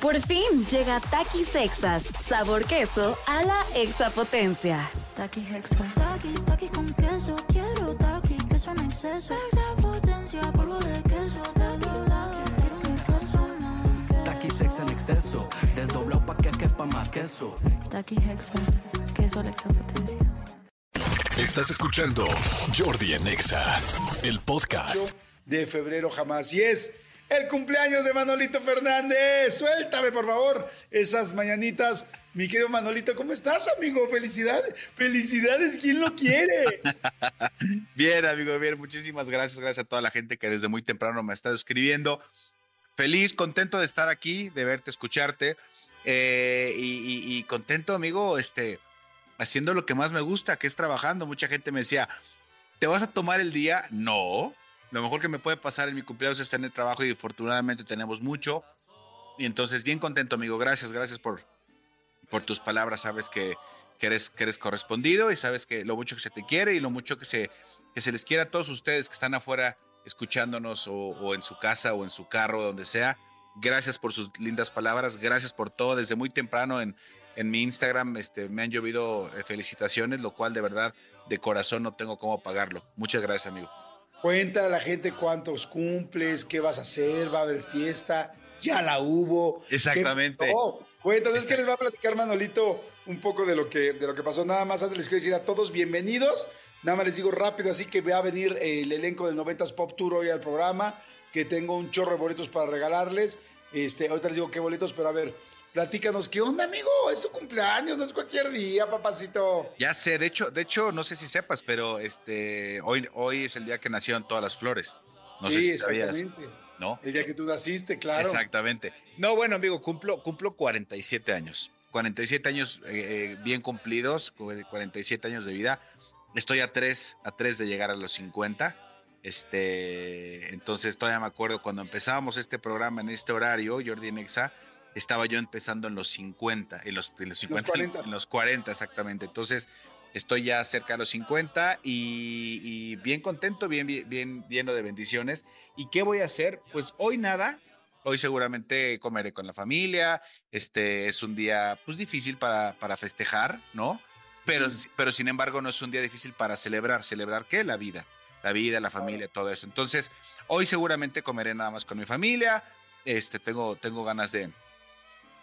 Por fin llega Takis Sexas, sabor queso a la exapotencia. Taki Hexa. Taki, taki con queso. Quiero taki, queso en exceso. Exapotencia, polvo de queso. Taki, taki, quiero un exceso más. Taki sex en exceso, desdoblado pa' que quepa más queso. Taki Hexa. Queso a la exapotencia. Estás escuchando Jordi en Exa, el podcast. de febrero jamás. Y es el cumpleaños de Manolito Fernández. Suéltame, por favor, esas mañanitas. Mi querido Manolito, ¿cómo estás, amigo? Felicidades. Felicidades, ¿quién lo quiere? Bien, amigo, bien. Muchísimas gracias. Gracias a toda la gente que desde muy temprano me ha estado escribiendo. Feliz, contento de estar aquí, de verte, escucharte. eh, y, y- contento, amigo, este, haciendo lo que más me gusta, que es trabajando. Mucha gente me decía, ¿te vas a tomar el día? No. Lo mejor que me puede pasar en mi cumpleaños es tener trabajo y afortunadamente tenemos mucho. Y entonces, bien contento, amigo. Gracias, gracias por, por tus palabras. Sabes que, que eres, que eres correspondido y sabes que lo mucho que se te quiere y lo mucho que se, que se les quiere a todos ustedes que están afuera escuchándonos o, o en su casa o en su carro, donde sea. Gracias por sus lindas palabras, gracias por todo. Desde muy temprano en, en mi Instagram este, me han llovido eh, felicitaciones, lo cual de verdad de corazón no tengo cómo pagarlo. Muchas gracias, amigo. Cuenta a la gente cuántos cumples, qué vas a hacer, va a haber fiesta, ya la hubo. ¿Qué Exactamente. pasó? Cuéntanos, es que les va a platicar Manolito un poco de lo que, de lo que pasó. Nada más antes les quiero decir a todos bienvenidos. Nada más les digo rápido, así que va a venir el elenco del 90s Pop Tour hoy al programa, que tengo un chorro de boletos para regalarles. Este, ahorita les digo qué boletos, pero a ver, platícanos, ¿qué onda, amigo? Es tu cumpleaños, no es cualquier día, papacito. Ya sé, de hecho, de hecho, no sé si sepas, pero este, hoy, hoy es el día que nacieron todas las flores. No sé sí, sabías, exactamente. ¿no? El día que tú naciste, claro. Exactamente. No, bueno, amigo, cumplo, cumplo 47 años. 47 años eh, eh, bien cumplidos, cu- 47 años de vida. Estoy a tres, a tres de llegar a los 50. Este, entonces todavía me acuerdo cuando empezábamos este programa en este horario, Jordi Nexa, estaba yo empezando en los 50, en los, en los 50, 40. en los 40 exactamente. Entonces estoy ya cerca de los 50 y, y bien contento, bien, bien, bien lleno de bendiciones. ¿Y qué voy a hacer? Pues hoy nada, Hoy seguramente comeré con la familia. Este es un día pues difícil para, para festejar, ¿no? Pero, pero sin embargo no es un día difícil para celebrar. ¿Celebrar qué? La vida. La vida, la familia, todo eso. Entonces, hoy seguramente comeré nada más con mi familia. Este, tengo, tengo ganas de,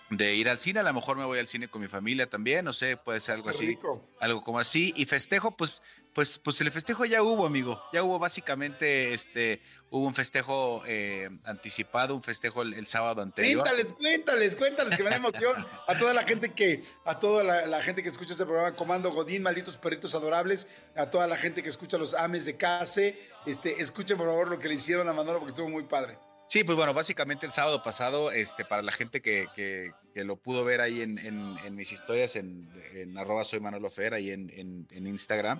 de ir al cine. A lo mejor me voy al cine con mi familia también. No sé, puede ser algo Qué así rico. algo como así y festejo pues pues pues el festejo ya hubo amigo ya hubo básicamente este hubo un festejo eh, anticipado un festejo el, el sábado anterior Cuéntales, cuéntales, cuéntales, que me da emoción a toda la gente que, a toda la, la gente que escucha este programa, Comando Godín, malditos perritos adorables, a toda la gente que escucha los ames de Case, este, escuchen por favor lo que le hicieron a Manolo porque estuvo muy padre. Sí pues bueno básicamente el sábado pasado este para la gente que, que, que lo pudo ver ahí en, en, en mis historias en, en arroba soy Manolo Fer ahí en, Instagram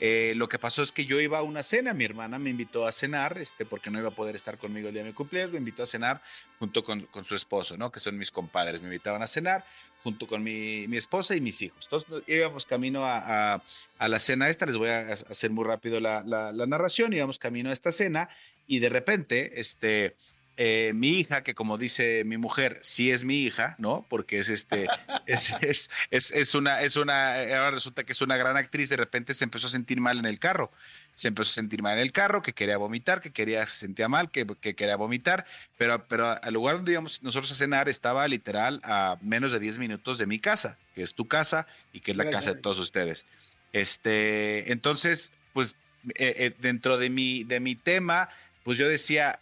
eh, lo que pasó es que yo iba a una cena mi hermana me invitó a cenar este porque no iba a poder estar conmigo el día de mi cumpleaños me invitó a cenar junto con, con su esposo no que son mis compadres me invitaban a cenar junto con mi, mi esposa y mis hijos. Entonces íbamos camino a, a- a la cena esta, les voy a ha- hacer muy rápido la, la- la narración, íbamos camino a esta cena y de repente, este, eh, mi hija, que como dice mi mujer, sí es mi hija, ¿no? Porque es este, es, es, es, es una, es una, eh, ahora resulta que es una gran actriz, de repente se empezó a sentir mal en el carro. Se empezó a sentir mal en el carro, que quería vomitar, que quería, se sentía mal, que, que quería vomitar, pero, pero al lugar donde íbamos nosotros a cenar estaba literal a menos de 10 minutos de mi casa, que es tu casa y que es la Gracias, casa de todos ustedes. Este, entonces, pues eh, eh, dentro de mi, de mi tema, pues yo decía,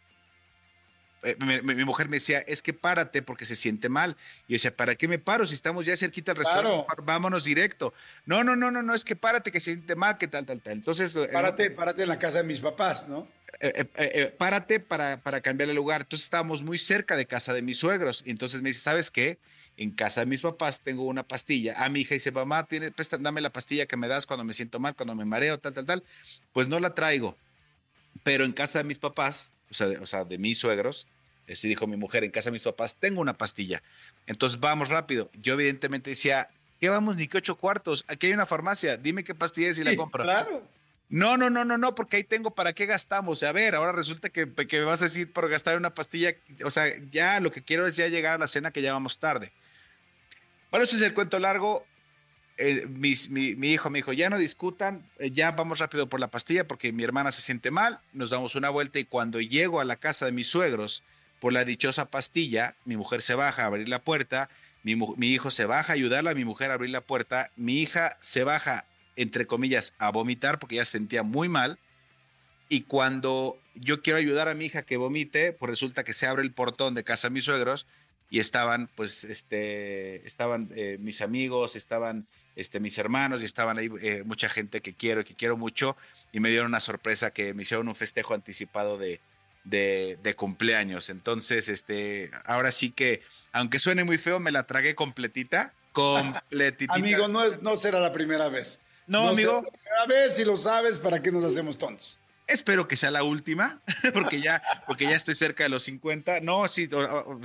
eh, mi, mujer me decía, es que párate porque se siente mal. Y yo decía, ¿para qué me paro si estamos ya cerquita del restaurante? Claro. Vámonos directo. No, no, no, no, no, es que párate que se siente mal, que tal, tal, tal. Entonces, eh, Párate, párate en la casa de mis papás, ¿no? eh, eh, eh, eh, párate para, para cambiar el lugar. Entonces estábamos muy cerca de casa de mis suegros. Y entonces me dice, ¿sabes qué? En casa de mis papás tengo una pastilla. A mi hija dice, mamá, tiene, dame la pastilla que me das cuando me siento mal, cuando me mareo, tal, tal, tal. Pues no la traigo. Pero en casa de mis papás, o sea, de, o sea, de mis suegros, así dijo mi mujer, en casa de mis papás tengo una pastilla. Entonces vamos rápido. Yo evidentemente decía, ¿qué vamos ni que ocho cuartos? Aquí hay una farmacia, dime qué pastilla es y la compro. Claro. No, no, no, no, no, porque ahí tengo para qué gastamos. A ver, ahora resulta que, que me vas a decir por gastar una pastilla. O sea, ya lo que quiero es ya llegar a la cena que ya vamos tarde. Bueno, ese es el cuento largo. Eh, mis- mi, mi hijo me dijo, ya no discutan, eh, ya vamos rápido por la pastilla porque mi hermana se siente mal, nos damos una vuelta y cuando llego a la casa de mis suegros por la dichosa pastilla, mi mujer se baja a abrir la puerta, mi, mi hijo se baja a ayudarla, mi mujer a abrir la puerta, mi hija se baja, entre comillas, a vomitar porque ya se sentía muy mal. Y cuando yo quiero ayudar a mi hija que vomite, pues resulta que se abre el portón de casa de mis suegros y estaban, pues, este, estaban eh, mis amigos, estaban este, mis hermanos y estaban ahí eh, mucha gente que quiero y que quiero mucho y me dieron una sorpresa que me hicieron un festejo anticipado de, de, de cumpleaños. Entonces, este, ahora sí que, aunque suene muy feo, me la tragué completita, completita. Amigo, no, es, no será la primera vez. no, será amigo, la primera vez, si lo sabes, ¿para qué nos hacemos tontos? Espero que sea la última, porque ya, porque ya estoy cerca de los 50. No, sí,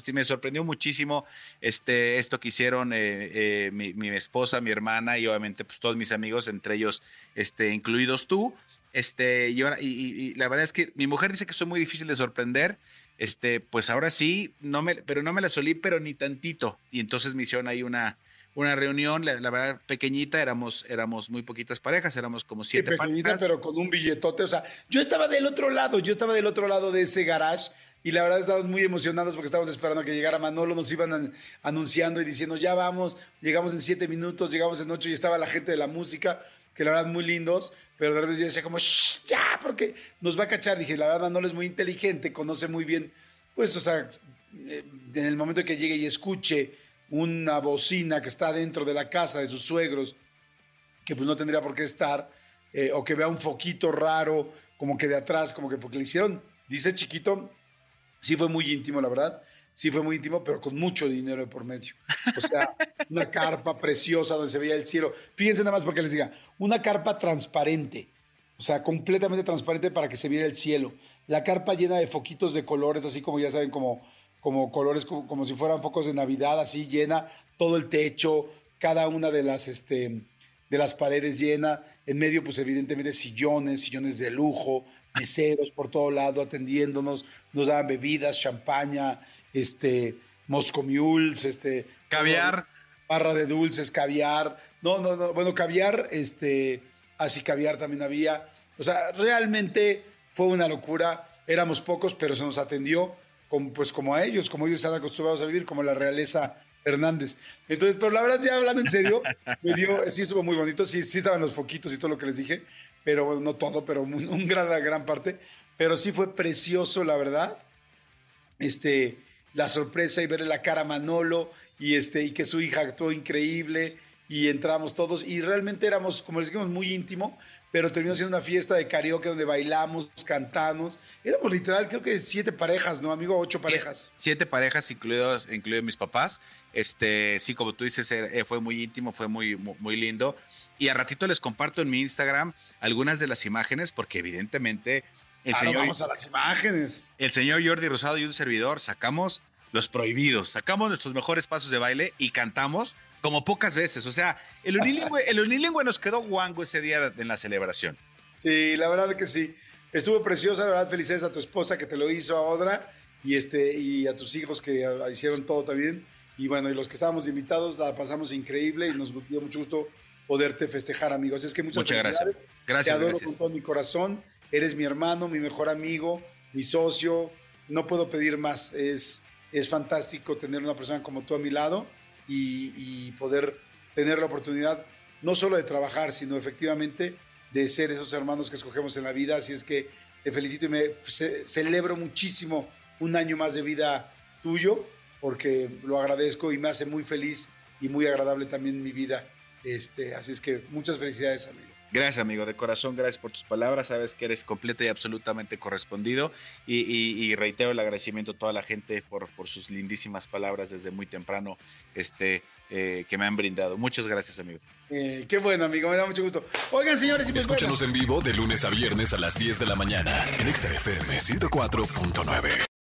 sí me sorprendió muchísimo este, esto que hicieron eh, eh, mi, esposa, mi hermana y obviamente pues, todos mis amigos, entre ellos este, incluidos tú. Este, y, ahora- y la verdad es que mi mujer dice que soy muy difícil de sorprender. Este, pues ahora sí, no me, pero no me la solí, pero ni tantito. Y entonces me hicieron ahí una, una reunión, la, la verdad, pequeñita, éramos, éramos muy poquitas parejas, éramos como Sí, siete pequeñita, parejas. pero con un billetote. O sea, yo estaba del otro lado, yo estaba del otro lado de ese garage y la verdad estábamos muy emocionados porque estábamos esperando que llegara Manolo, nos iban an- anunciando y diciendo, ya vamos, llegamos en siete minutos, llegamos en ocho y estaba la gente de la música, que la verdad muy lindos, pero de repente yo decía como, "Shh, ya, porque nos va a cachar. Dije, la verdad Manolo es muy inteligente, conoce muy bien, pues, o sea, eh, en el momento que llegue y escuche una bocina que está dentro de la casa de sus suegros, que pues no tendría por qué estar, eh, o que vea un foquito raro, como que de atrás, como que porque le hicieron, dice chiquito, sí fue muy íntimo, la verdad, sí fue muy íntimo, pero con mucho dinero de por medio. O sea, una carpa preciosa donde se veía el cielo. Fíjense nada más porque les diga, una carpa transparente, o sea, completamente transparente para que se viera el cielo. La carpa llena de foquitos de colores, así como ya saben, como, como colores, como, como si fueran focos de Navidad, así llena todo el techo, cada una de las, este, de las paredes llena. En medio, pues evidentemente sillones, sillones de lujo, meseros por todo lado atendiéndonos, nos daban bebidas, champaña, este, Moscow Mules, este, Caviar. barra de dulces, caviar. No, no, no. Bueno, caviar, este, así caviar también había. O sea, realmente fue una locura. Éramos pocos, pero se nos atendió como, pues como a ellos, como ellos están acostumbrados a vivir, como la realeza Hernández. Entonces, pero la verdad, ya hablando en serio, me dio, sí estuvo muy bonito, sí, sí estaban los foquitos y todo lo que les dije, pero bueno, no todo, pero un, un gran, gran parte. Pero sí fue precioso, la verdad este, la sorpresa y verle la cara a Manolo y, este, y que su hija actuó increíble y entramos todos y realmente éramos, como les dijimos, muy íntimo, pero terminó siendo una fiesta de karaoke donde bailamos, cantamos. Éramos literal, creo que siete parejas, ¿no, amigo? Ocho parejas. Siete parejas, incluidos, incluidos mis papás. Este, sí, como tú dices, eh, fue muy íntimo, fue muy, muy, lindo. Y a ratito les comparto en mi Instagram algunas de las imágenes, porque evidentemente el, Ah, no, señor, vamos a las imágenes. el señor Jordi Rosado y un servidor sacamos los prohibidos, sacamos nuestros mejores pasos de baile y cantamos como pocas veces. O sea, el unilingüe, el unilingüe nos quedó guango ese día en la celebración. Sí, la verdad que sí. Estuvo preciosa, la verdad, felicidades a tu esposa que te lo hizo a Odra y, este, y a tus hijos que hicieron todo también. Y bueno, y los que estábamos invitados la pasamos increíble y nos dio mucho gusto poderte festejar, amigos. Es que muchas, Muchas gracias. Gracias, Te adoro gracias. con todo mi corazón. Eres mi hermano, mi mejor amigo, mi socio. No puedo pedir más. Es, es fantástico tener una persona como tú a mi lado y, y poder tener la oportunidad no solo de trabajar, sino efectivamente de ser esos hermanos que escogemos en la vida. Así es que te felicito y me ce- celebro muchísimo un año más de vida tuyo, porque lo agradezco y me hace muy feliz y muy agradable también mi vida. Este, así es que muchas felicidades, amigo. Gracias, amigo, de corazón, gracias por tus palabras. Sabes que eres completa y absolutamente correspondido. Y, y- y reitero el agradecimiento a toda la gente por, por sus lindísimas palabras desde muy temprano este, eh, que me han brindado. Muchas gracias, amigo. Eh, qué bueno, amigo, me da mucho gusto. Oigan, señores, y Escúchanos en vivo de lunes a viernes a las 10 de la mañana en Exa FM 104.9.